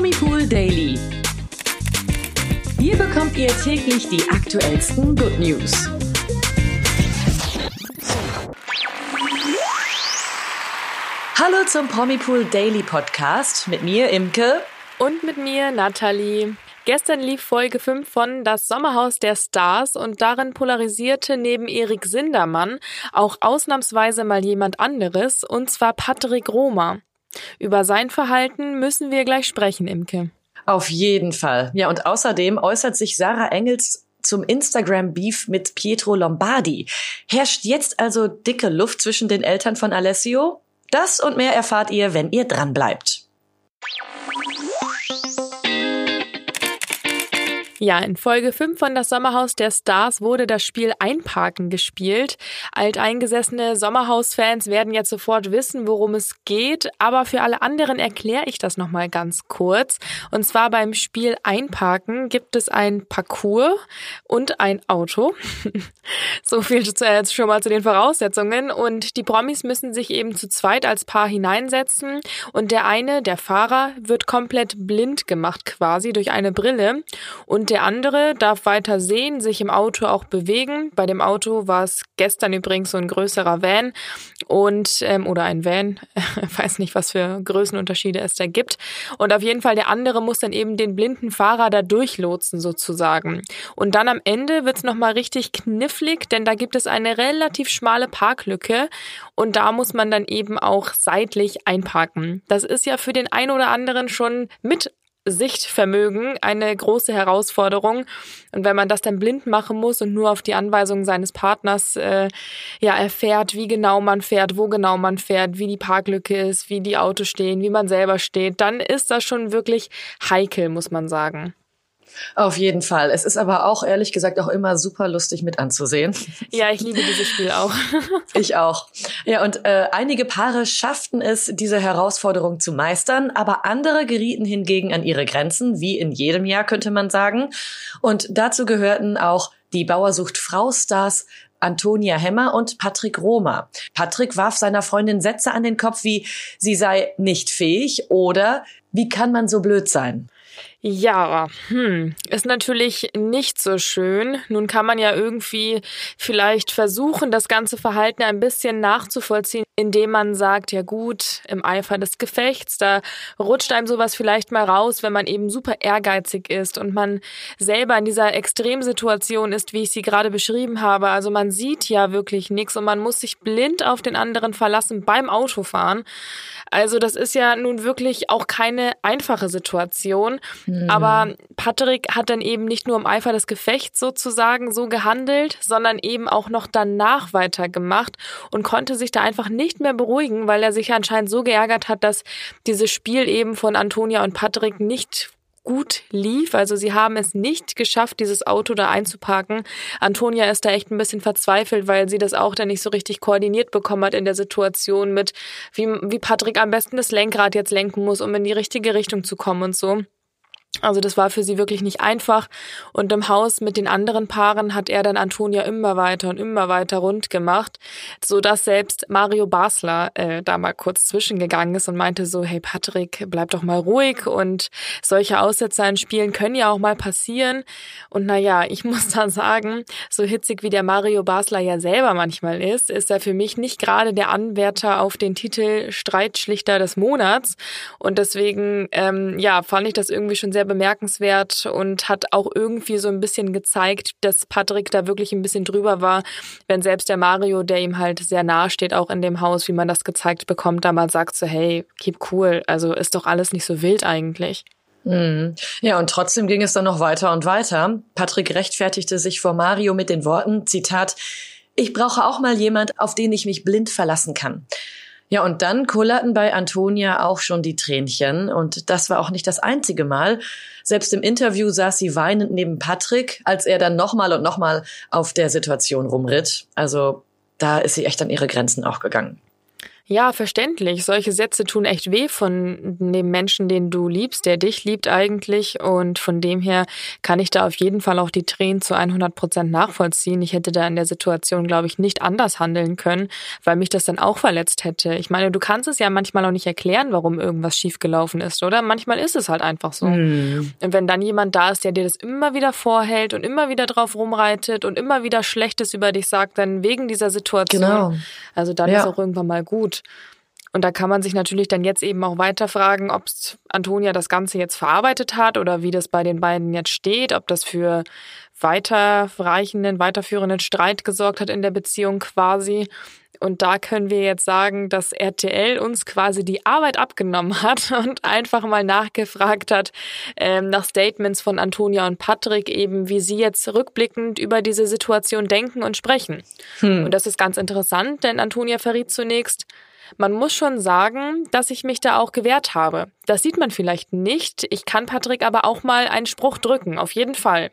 Promipool Daily. Hier bekommt ihr täglich die aktuellsten Good News. Hallo zum Promipool Daily Podcast mit mir, Imke. Und mit mir, Nathalie. Gestern lief Folge 5 von Das Sommerhaus der Stars und darin polarisierte neben Erik Sindermann auch ausnahmsweise mal jemand anderes, und zwar Patrick Roma. Über sein Verhalten müssen wir gleich sprechen, Imke. Auf jeden Fall. Ja, und außerdem äußert sich Sarah Engels zum Instagram-Beef mit Pietro Lombardi. Herrscht jetzt also dicke Luft zwischen den Eltern von Alessio? Das und mehr erfahrt ihr, wenn ihr dran bleibt. Ja, in Folge 5 von Das Sommerhaus der Stars wurde das Spiel Einparken gespielt. Alteingesessene Sommerhaus-Fans werden jetzt sofort wissen, worum es geht, aber für alle anderen erkläre ich das nochmal ganz kurz. Und zwar beim Spiel Einparken gibt es ein Parcours und ein Auto. so viel jetzt schon mal zu den Voraussetzungen. Und die Promis müssen sich eben zu zweit als Paar hineinsetzen und der eine, der Fahrer, wird komplett blind gemacht quasi durch eine Brille und der andere darf weiter sehen, sich im Auto auch bewegen. Bei dem Auto war es gestern übrigens so ein größerer Van und ähm, oder ein Van, weiß nicht, was für Größenunterschiede es da gibt. Und auf jeden Fall der andere muss dann eben den blinden Fahrer da durchlotsen sozusagen. Und dann am Ende wird's noch mal richtig knifflig, denn da gibt es eine relativ schmale Parklücke und da muss man dann eben auch seitlich einparken. Das ist ja für den einen oder anderen schon mit Sichtvermögen eine große Herausforderung. Und wenn man das dann blind machen muss und nur auf die Anweisungen seines Partners äh, ja erfährt, wie genau man fährt, wo genau man fährt, wie die Parklücke ist, wie die Autos stehen, wie man selber steht, dann ist das schon wirklich heikel, muss man sagen. Auf jeden Fall. Es ist aber auch ehrlich gesagt auch immer super lustig mit anzusehen. Ja, ich liebe dieses Spiel auch. ich auch. Ja, und äh, einige Paare schafften es, diese Herausforderung zu meistern, aber andere gerieten hingegen an ihre Grenzen, wie in jedem Jahr könnte man sagen. Und dazu gehörten auch die Bauersucht Frau Stars Antonia Hemmer und Patrick Roma. Patrick warf seiner Freundin Sätze an den Kopf wie sie sei nicht fähig oder wie kann man so blöd sein? Ja, hm, ist natürlich nicht so schön. Nun kann man ja irgendwie vielleicht versuchen, das ganze Verhalten ein bisschen nachzuvollziehen, indem man sagt, ja gut, im Eifer des Gefechts, da rutscht einem sowas vielleicht mal raus, wenn man eben super ehrgeizig ist und man selber in dieser Extremsituation ist, wie ich sie gerade beschrieben habe. Also man sieht ja wirklich nichts und man muss sich blind auf den anderen verlassen beim Autofahren. Also das ist ja nun wirklich auch keine einfache Situation. Aber Patrick hat dann eben nicht nur im Eifer des Gefechts sozusagen so gehandelt, sondern eben auch noch danach weitergemacht und konnte sich da einfach nicht mehr beruhigen, weil er sich anscheinend so geärgert hat, dass dieses Spiel eben von Antonia und Patrick nicht gut lief. Also sie haben es nicht geschafft, dieses Auto da einzuparken. Antonia ist da echt ein bisschen verzweifelt, weil sie das auch dann nicht so richtig koordiniert bekommen hat in der Situation mit, wie, wie Patrick am besten das Lenkrad jetzt lenken muss, um in die richtige Richtung zu kommen und so. Also das war für sie wirklich nicht einfach. Und im Haus mit den anderen Paaren hat er dann Antonia immer weiter und immer weiter rund gemacht, so dass selbst Mario Basler äh, da mal kurz zwischengegangen ist und meinte so, hey Patrick, bleib doch mal ruhig und solche Aussetzer in Spielen können ja auch mal passieren. Und naja, ich muss da sagen, so hitzig wie der Mario Basler ja selber manchmal ist, ist er für mich nicht gerade der Anwärter auf den Titel Streitschlichter des Monats. Und deswegen, ähm, ja, fand ich das irgendwie schon sehr sehr bemerkenswert und hat auch irgendwie so ein bisschen gezeigt, dass Patrick da wirklich ein bisschen drüber war, wenn selbst der Mario, der ihm halt sehr nahe steht, auch in dem Haus, wie man das gezeigt bekommt, da mal sagt so, hey, keep cool, also ist doch alles nicht so wild eigentlich. Mhm. Ja, und trotzdem ging es dann noch weiter und weiter. Patrick rechtfertigte sich vor Mario mit den Worten, Zitat, ich brauche auch mal jemand, auf den ich mich blind verlassen kann. Ja, und dann kullerten bei Antonia auch schon die Tränchen. Und das war auch nicht das einzige Mal. Selbst im Interview saß sie weinend neben Patrick, als er dann nochmal und nochmal auf der Situation rumritt. Also da ist sie echt an ihre Grenzen auch gegangen. Ja, verständlich. Solche Sätze tun echt weh von dem Menschen, den du liebst, der dich liebt eigentlich. Und von dem her kann ich da auf jeden Fall auch die Tränen zu 100 Prozent nachvollziehen. Ich hätte da in der Situation, glaube ich, nicht anders handeln können, weil mich das dann auch verletzt hätte. Ich meine, du kannst es ja manchmal auch nicht erklären, warum irgendwas schiefgelaufen ist, oder? Manchmal ist es halt einfach so. Mm. Und wenn dann jemand da ist, der dir das immer wieder vorhält und immer wieder drauf rumreitet und immer wieder Schlechtes über dich sagt, dann wegen dieser Situation. Genau. Also dann ja. ist auch irgendwann mal gut. Und da kann man sich natürlich dann jetzt eben auch weiter fragen, ob Antonia das Ganze jetzt verarbeitet hat oder wie das bei den beiden jetzt steht, ob das für weiterreichenden, weiterführenden Streit gesorgt hat in der Beziehung quasi. Und da können wir jetzt sagen, dass RTL uns quasi die Arbeit abgenommen hat und einfach mal nachgefragt hat ähm, nach Statements von Antonia und Patrick, eben wie sie jetzt rückblickend über diese Situation denken und sprechen. Hm. Und das ist ganz interessant, denn Antonia verriet zunächst, man muss schon sagen, dass ich mich da auch gewehrt habe. Das sieht man vielleicht nicht. Ich kann Patrick aber auch mal einen Spruch drücken, auf jeden Fall.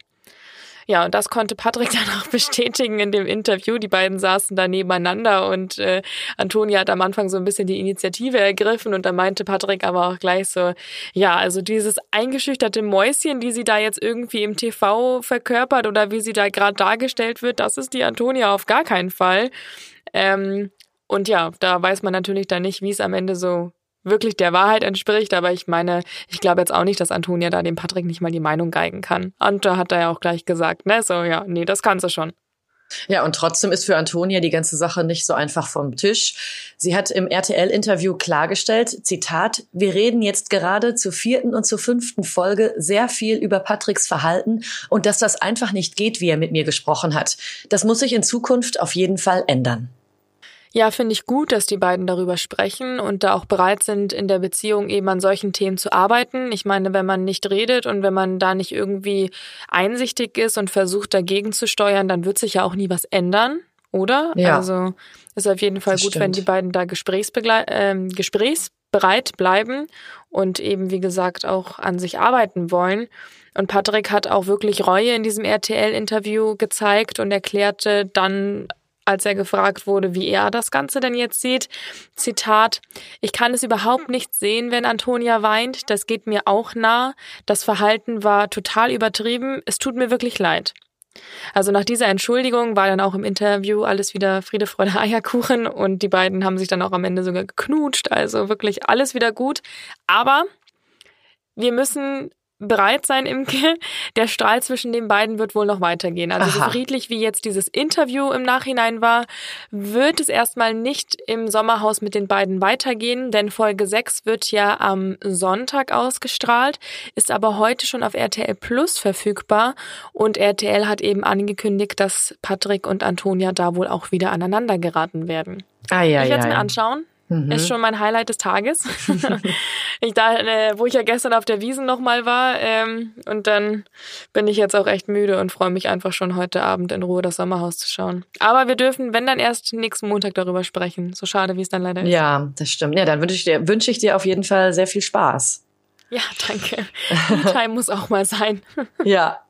Ja, und das konnte Patrick dann auch bestätigen in dem Interview. Die beiden saßen da nebeneinander und äh, Antonia hat am Anfang so ein bisschen die Initiative ergriffen und da meinte Patrick aber auch gleich so, ja, also dieses eingeschüchterte Mäuschen, die sie da jetzt irgendwie im TV verkörpert oder wie sie da gerade dargestellt wird, das ist die Antonia auf gar keinen Fall. Ähm, und ja, da weiß man natürlich dann nicht, wie es am Ende so wirklich der Wahrheit entspricht. Aber ich meine, ich glaube jetzt auch nicht, dass Antonia da dem Patrick nicht mal die Meinung geigen kann. Da hat er ja auch gleich gesagt, ne, so, ja, nee, das kann sie schon. Ja, und trotzdem ist für Antonia die ganze Sache nicht so einfach vom Tisch. Sie hat im RTL-Interview klargestellt, Zitat, wir reden jetzt gerade zur vierten und zur fünften Folge sehr viel über Patricks Verhalten und dass das einfach nicht geht, wie er mit mir gesprochen hat. Das muss sich in Zukunft auf jeden Fall ändern. Ja, finde ich gut, dass die beiden darüber sprechen und da auch bereit sind, in der Beziehung eben an solchen Themen zu arbeiten. Ich meine, wenn man nicht redet und wenn man da nicht irgendwie einsichtig ist und versucht, dagegen zu steuern, dann wird sich ja auch nie was ändern, oder? Ja. Also ist auf jeden Fall das gut, stimmt. wenn die beiden da Gesprächsbegle äh, gesprächsbereit bleiben und eben, wie gesagt, auch an sich arbeiten wollen. Und Patrick hat auch wirklich Reue in diesem RTL-Interview gezeigt und erklärte dann als er gefragt wurde, wie er das Ganze denn jetzt sieht. Zitat, ich kann es überhaupt nicht sehen, wenn Antonia weint. Das geht mir auch nah. Das Verhalten war total übertrieben. Es tut mir wirklich leid. Also nach dieser Entschuldigung war dann auch im Interview alles wieder Friede, Freude, Eierkuchen und die beiden haben sich dann auch am Ende sogar geknutscht. Also wirklich alles wieder gut. Aber wir müssen bereit sein, Imke. Der Strahl zwischen den beiden wird wohl noch weitergehen. Also Aha. so friedlich wie jetzt dieses Interview im Nachhinein war, wird es erstmal nicht im Sommerhaus mit den beiden weitergehen, denn Folge 6 wird ja am Sonntag ausgestrahlt, ist aber heute schon auf RTL Plus verfügbar und RTL hat eben angekündigt, dass Patrick und Antonia da wohl auch wieder aneinander geraten werden. Ah, ja, ich werde es mir anschauen. Mhm. Ist schon mein Highlight des Tages. ich da, äh, wo ich ja gestern auf der Wiesen nochmal war. Ähm, und dann bin ich jetzt auch echt müde und freue mich einfach schon heute Abend in Ruhe das Sommerhaus zu schauen. Aber wir dürfen, wenn dann erst nächsten Montag darüber sprechen. So schade, wie es dann leider ist. Ja, das stimmt. Ja, dann wünsche ich dir, wünsche ich dir auf jeden Fall sehr viel Spaß. Ja, danke. Time muss auch mal sein. ja.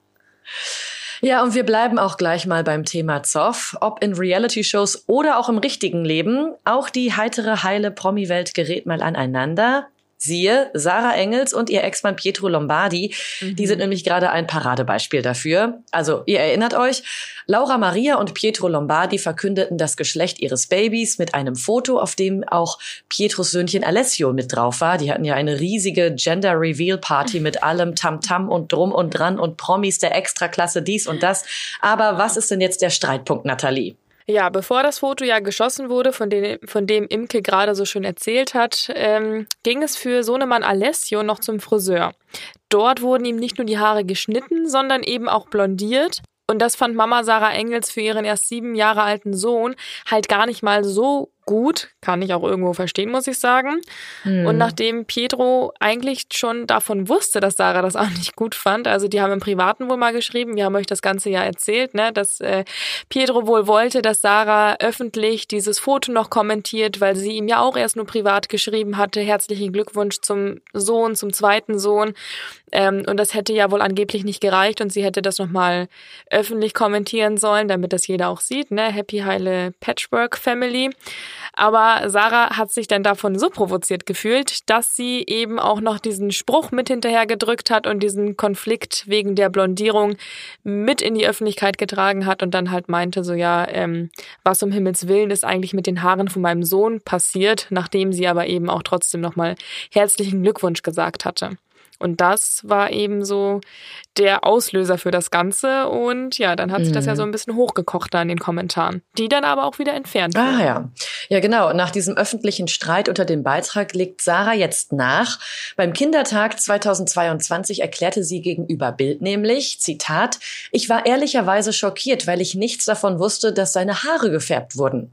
Ja, und wir bleiben auch gleich mal beim Thema Zoff. Ob in Reality-Shows oder auch im richtigen Leben. Auch die heitere, heile Promi-Welt gerät mal aneinander. Siehe Sarah Engels und ihr Ex-Mann Pietro Lombardi. Mhm. Die sind nämlich gerade ein Paradebeispiel dafür. Also, ihr erinnert euch, Laura Maria und Pietro Lombardi verkündeten das Geschlecht ihres Babys mit einem Foto, auf dem auch Pietros Söhnchen Alessio mit drauf war. Die hatten ja eine riesige Gender Reveal Party mit allem Tamtam -Tam und Drum und Dran und Promis der Extraklasse dies und das. Aber was ist denn jetzt der Streitpunkt, Nathalie? Ja, bevor das Foto ja geschossen wurde, von dem, von dem Imke gerade so schön erzählt hat, ähm, ging es für Sohnemann Alessio noch zum Friseur. Dort wurden ihm nicht nur die Haare geschnitten, sondern eben auch blondiert. Und das fand Mama Sarah Engels für ihren erst sieben Jahre alten Sohn halt gar nicht mal so gut, kann ich auch irgendwo verstehen, muss ich sagen. Hm. Und nachdem Pietro eigentlich schon davon wusste, dass Sarah das auch nicht gut fand, also die haben im Privaten wohl mal geschrieben, wir haben euch das Ganze ja erzählt, ne, dass äh, Pietro wohl wollte, dass Sarah öffentlich dieses Foto noch kommentiert, weil sie ihm ja auch erst nur privat geschrieben hatte, herzlichen Glückwunsch zum Sohn, zum zweiten Sohn. Ähm, und das hätte ja wohl angeblich nicht gereicht und sie hätte das nochmal öffentlich kommentieren sollen, damit das jeder auch sieht, ne? Happy Heile Patchwork Family. Aber Sarah hat sich dann davon so provoziert gefühlt, dass sie eben auch noch diesen Spruch mit hinterher gedrückt hat und diesen Konflikt wegen der Blondierung mit in die Öffentlichkeit getragen hat und dann halt meinte so, ja, ähm, was um Himmels Willen ist eigentlich mit den Haaren von meinem Sohn passiert, nachdem sie aber eben auch trotzdem nochmal herzlichen Glückwunsch gesagt hatte. Und das war eben so der Auslöser für das Ganze. Und ja, dann hat sich das ja so mhm. ein bisschen hochgekocht da in den Kommentaren, die dann aber auch wieder entfernt wurden. Ah ja. Ja, genau. Nach diesem öffentlichen Streit unter dem Beitrag legt Sarah jetzt nach. Beim Kindertag 2022 erklärte sie gegenüber Bild nämlich, Zitat, ich war ehrlicherweise schockiert, weil ich nichts davon wusste, dass seine Haare gefärbt wurden.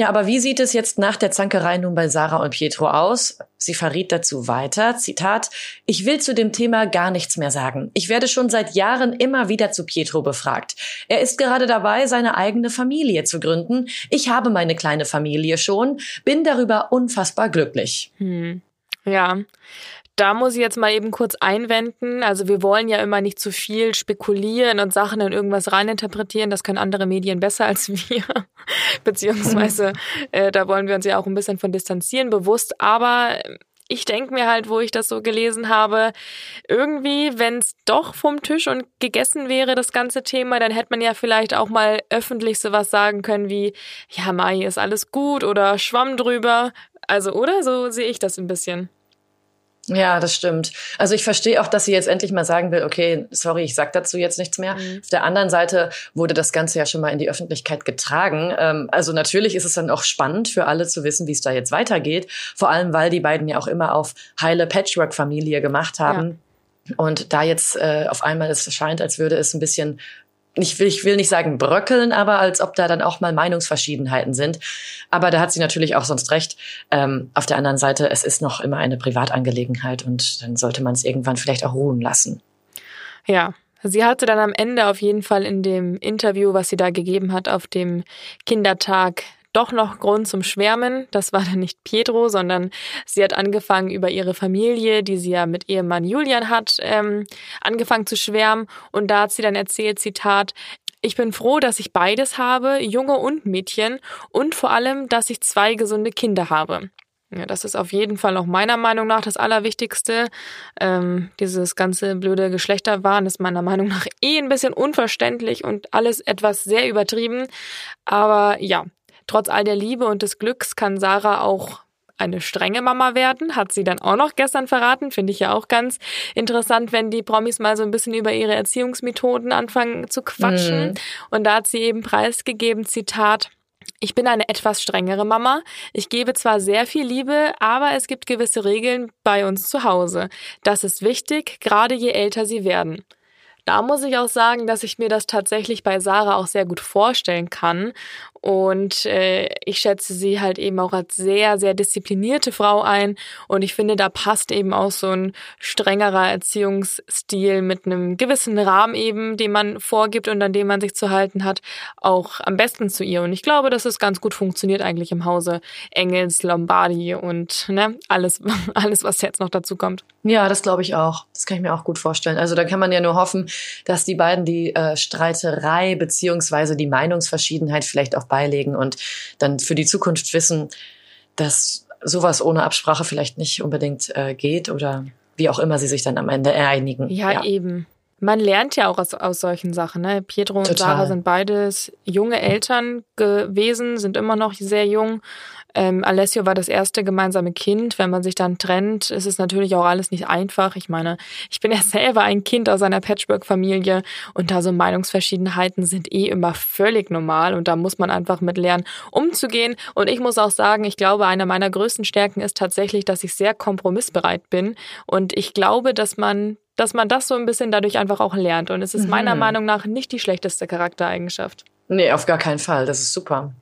Ja, aber wie sieht es jetzt nach der Zankerei nun bei Sarah und Pietro aus? Sie verriet dazu weiter, Zitat, ich will zu dem Thema gar nichts mehr sagen. Ich werde schon seit Jahren immer wieder zu Pietro befragt. Er ist gerade dabei, seine eigene Familie zu gründen. Ich habe meine kleine Familie schon, bin darüber unfassbar glücklich. Hm. Ja, da muss ich jetzt mal eben kurz einwenden. Also wir wollen ja immer nicht zu viel spekulieren und Sachen in irgendwas reininterpretieren. Das können andere Medien besser als wir. Beziehungsweise äh, da wollen wir uns ja auch ein bisschen von distanzieren, bewusst. Aber ich denke mir halt, wo ich das so gelesen habe, irgendwie, wenn es doch vom Tisch und gegessen wäre, das ganze Thema, dann hätte man ja vielleicht auch mal öffentlich sowas sagen können wie, ja, Mai, ist alles gut oder Schwamm drüber. Also, oder? So sehe ich das ein bisschen. Ja, das stimmt. Also ich verstehe auch, dass sie jetzt endlich mal sagen will, okay, sorry, ich sag dazu jetzt nichts mehr. Mhm. Auf der anderen Seite wurde das Ganze ja schon mal in die Öffentlichkeit getragen. Ähm, also natürlich ist es dann auch spannend für alle zu wissen, wie es da jetzt weitergeht. Vor allem, weil die beiden ja auch immer auf heile Patchwork-Familie gemacht haben. Ja. Und da jetzt äh, auf einmal es scheint, als würde es ein bisschen ich will, ich will nicht sagen bröckeln, aber als ob da dann auch mal Meinungsverschiedenheiten sind. Aber da hat sie natürlich auch sonst recht. Ähm, auf der anderen Seite, es ist noch immer eine Privatangelegenheit und dann sollte man es irgendwann vielleicht auch ruhen lassen. Ja, Sie hatte dann am Ende auf jeden Fall in dem Interview, was sie da gegeben hat, auf dem Kindertag doch noch Grund zum Schwärmen. Das war dann nicht Pietro, sondern sie hat angefangen über ihre Familie, die sie ja mit Ehemann Julian hat, ähm, angefangen zu schwärmen. Und da hat sie dann erzählt, Zitat, ich bin froh, dass ich beides habe, Junge und Mädchen, und vor allem, dass ich zwei gesunde Kinder habe. Ja, das ist auf jeden Fall auch meiner Meinung nach das Allerwichtigste. Ähm, dieses ganze blöde Geschlechterwahn ist meiner Meinung nach eh ein bisschen unverständlich und alles etwas sehr übertrieben. Aber ja, Trotz all der Liebe und des Glücks kann Sarah auch eine strenge Mama werden, hat sie dann auch noch gestern verraten. Finde ich ja auch ganz interessant, wenn die Promis mal so ein bisschen über ihre Erziehungsmethoden anfangen zu quatschen. Mhm. Und da hat sie eben preisgegeben, Zitat, ich bin eine etwas strengere Mama. Ich gebe zwar sehr viel Liebe, aber es gibt gewisse Regeln bei uns zu Hause. Das ist wichtig, gerade je älter sie werden. Da muss ich auch sagen, dass ich mir das tatsächlich bei Sarah auch sehr gut vorstellen kann und äh, ich schätze sie halt eben auch als sehr, sehr disziplinierte Frau ein. Und ich finde, da passt eben auch so ein strengerer Erziehungsstil mit einem gewissen Rahmen eben, den man vorgibt und an dem man sich zu halten hat, auch am besten zu ihr. Und ich glaube, dass es ganz gut funktioniert eigentlich im Hause Engels, Lombardi und ne, alles, alles, was jetzt noch dazu kommt. Ja, das glaube ich auch. Das kann ich mir auch gut vorstellen. Also da kann man ja nur hoffen, dass die beiden die äh, Streiterei beziehungsweise die Meinungsverschiedenheit vielleicht auch beilegen und dann für die Zukunft wissen, dass sowas ohne Absprache vielleicht nicht unbedingt äh, geht oder wie auch immer sie sich dann am Ende einigen. Ja, ja. eben. Man lernt ja auch aus, aus solchen Sachen. Ne? Pietro und Total. Sarah sind beides junge Eltern gewesen, sind immer noch sehr jung ähm, Alessio war das erste gemeinsame Kind. Wenn man sich dann trennt, ist es natürlich auch alles nicht einfach. Ich meine, ich bin ja selber ein Kind aus einer Patchwork-Familie und da so Meinungsverschiedenheiten sind eh immer völlig normal und da muss man einfach mit lernen, umzugehen. Und ich muss auch sagen, ich glaube, eine meiner größten Stärken ist tatsächlich, dass ich sehr kompromissbereit bin und ich glaube, dass man dass man das so ein bisschen dadurch einfach auch lernt. Und es ist meiner mhm. Meinung nach nicht die schlechteste Charaktereigenschaft. Nee, auf gar keinen Fall. Das ist super.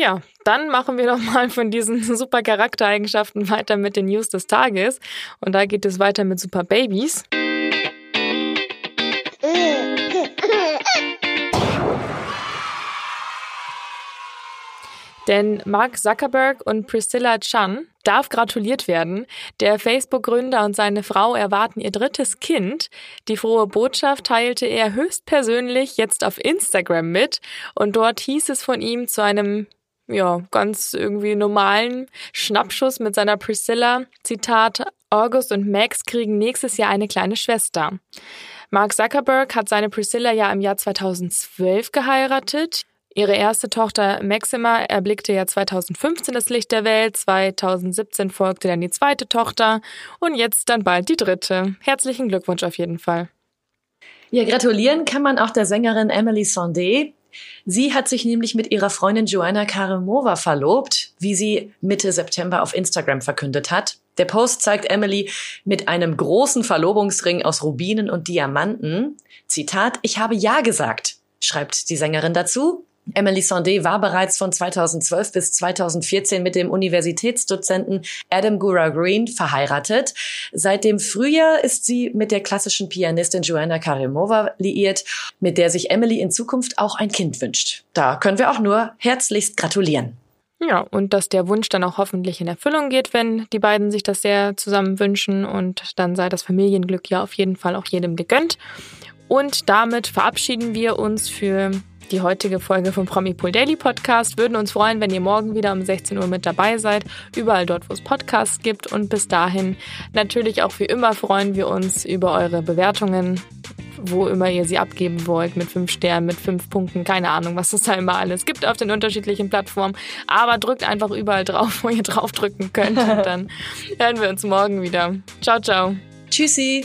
Ja, dann machen wir doch mal von diesen super Charaktereigenschaften weiter mit den News des Tages. Und da geht es weiter mit Super Babys. Denn Mark Zuckerberg und Priscilla Chan darf gratuliert werden. Der Facebook-Gründer und seine Frau erwarten ihr drittes Kind. Die frohe Botschaft teilte er höchstpersönlich jetzt auf Instagram mit und dort hieß es von ihm zu einem ja, ganz irgendwie normalen Schnappschuss mit seiner Priscilla. Zitat, August und Max kriegen nächstes Jahr eine kleine Schwester. Mark Zuckerberg hat seine Priscilla ja im Jahr 2012 geheiratet. Ihre erste Tochter Maxima erblickte ja 2015 das Licht der Welt, 2017 folgte dann die zweite Tochter und jetzt dann bald die dritte. Herzlichen Glückwunsch auf jeden Fall. Ja, gratulieren kann man auch der Sängerin Emily Sondé. Sie hat sich nämlich mit ihrer Freundin Joanna Karimova verlobt, wie sie Mitte September auf Instagram verkündet hat. Der Post zeigt Emily mit einem großen Verlobungsring aus Rubinen und Diamanten. Zitat, ich habe Ja gesagt, schreibt die Sängerin dazu. Emily Sondé war bereits von 2012 bis 2014 mit dem Universitätsdozenten Adam Gura Green verheiratet. Seit dem Frühjahr ist sie mit der klassischen Pianistin Joanna Karimova liiert, mit der sich Emily in Zukunft auch ein Kind wünscht. Da können wir auch nur herzlichst gratulieren. Ja, und dass der Wunsch dann auch hoffentlich in Erfüllung geht, wenn die beiden sich das sehr zusammen wünschen und dann sei das Familienglück ja auf jeden Fall auch jedem gegönnt. Und damit verabschieden wir uns für die heutige Folge vom Promi Pool Daily Podcast. Würden uns freuen, wenn ihr morgen wieder um 16 Uhr mit dabei seid, überall dort, wo es Podcasts gibt. Und bis dahin natürlich auch wie immer freuen wir uns über eure Bewertungen, wo immer ihr sie abgeben wollt, mit fünf Sternen, mit fünf Punkten, keine Ahnung, was es da immer alles gibt auf den unterschiedlichen Plattformen. Aber drückt einfach überall drauf, wo ihr drauf drücken könnt. Und dann hören wir uns morgen wieder. Ciao, ciao. Tschüssi.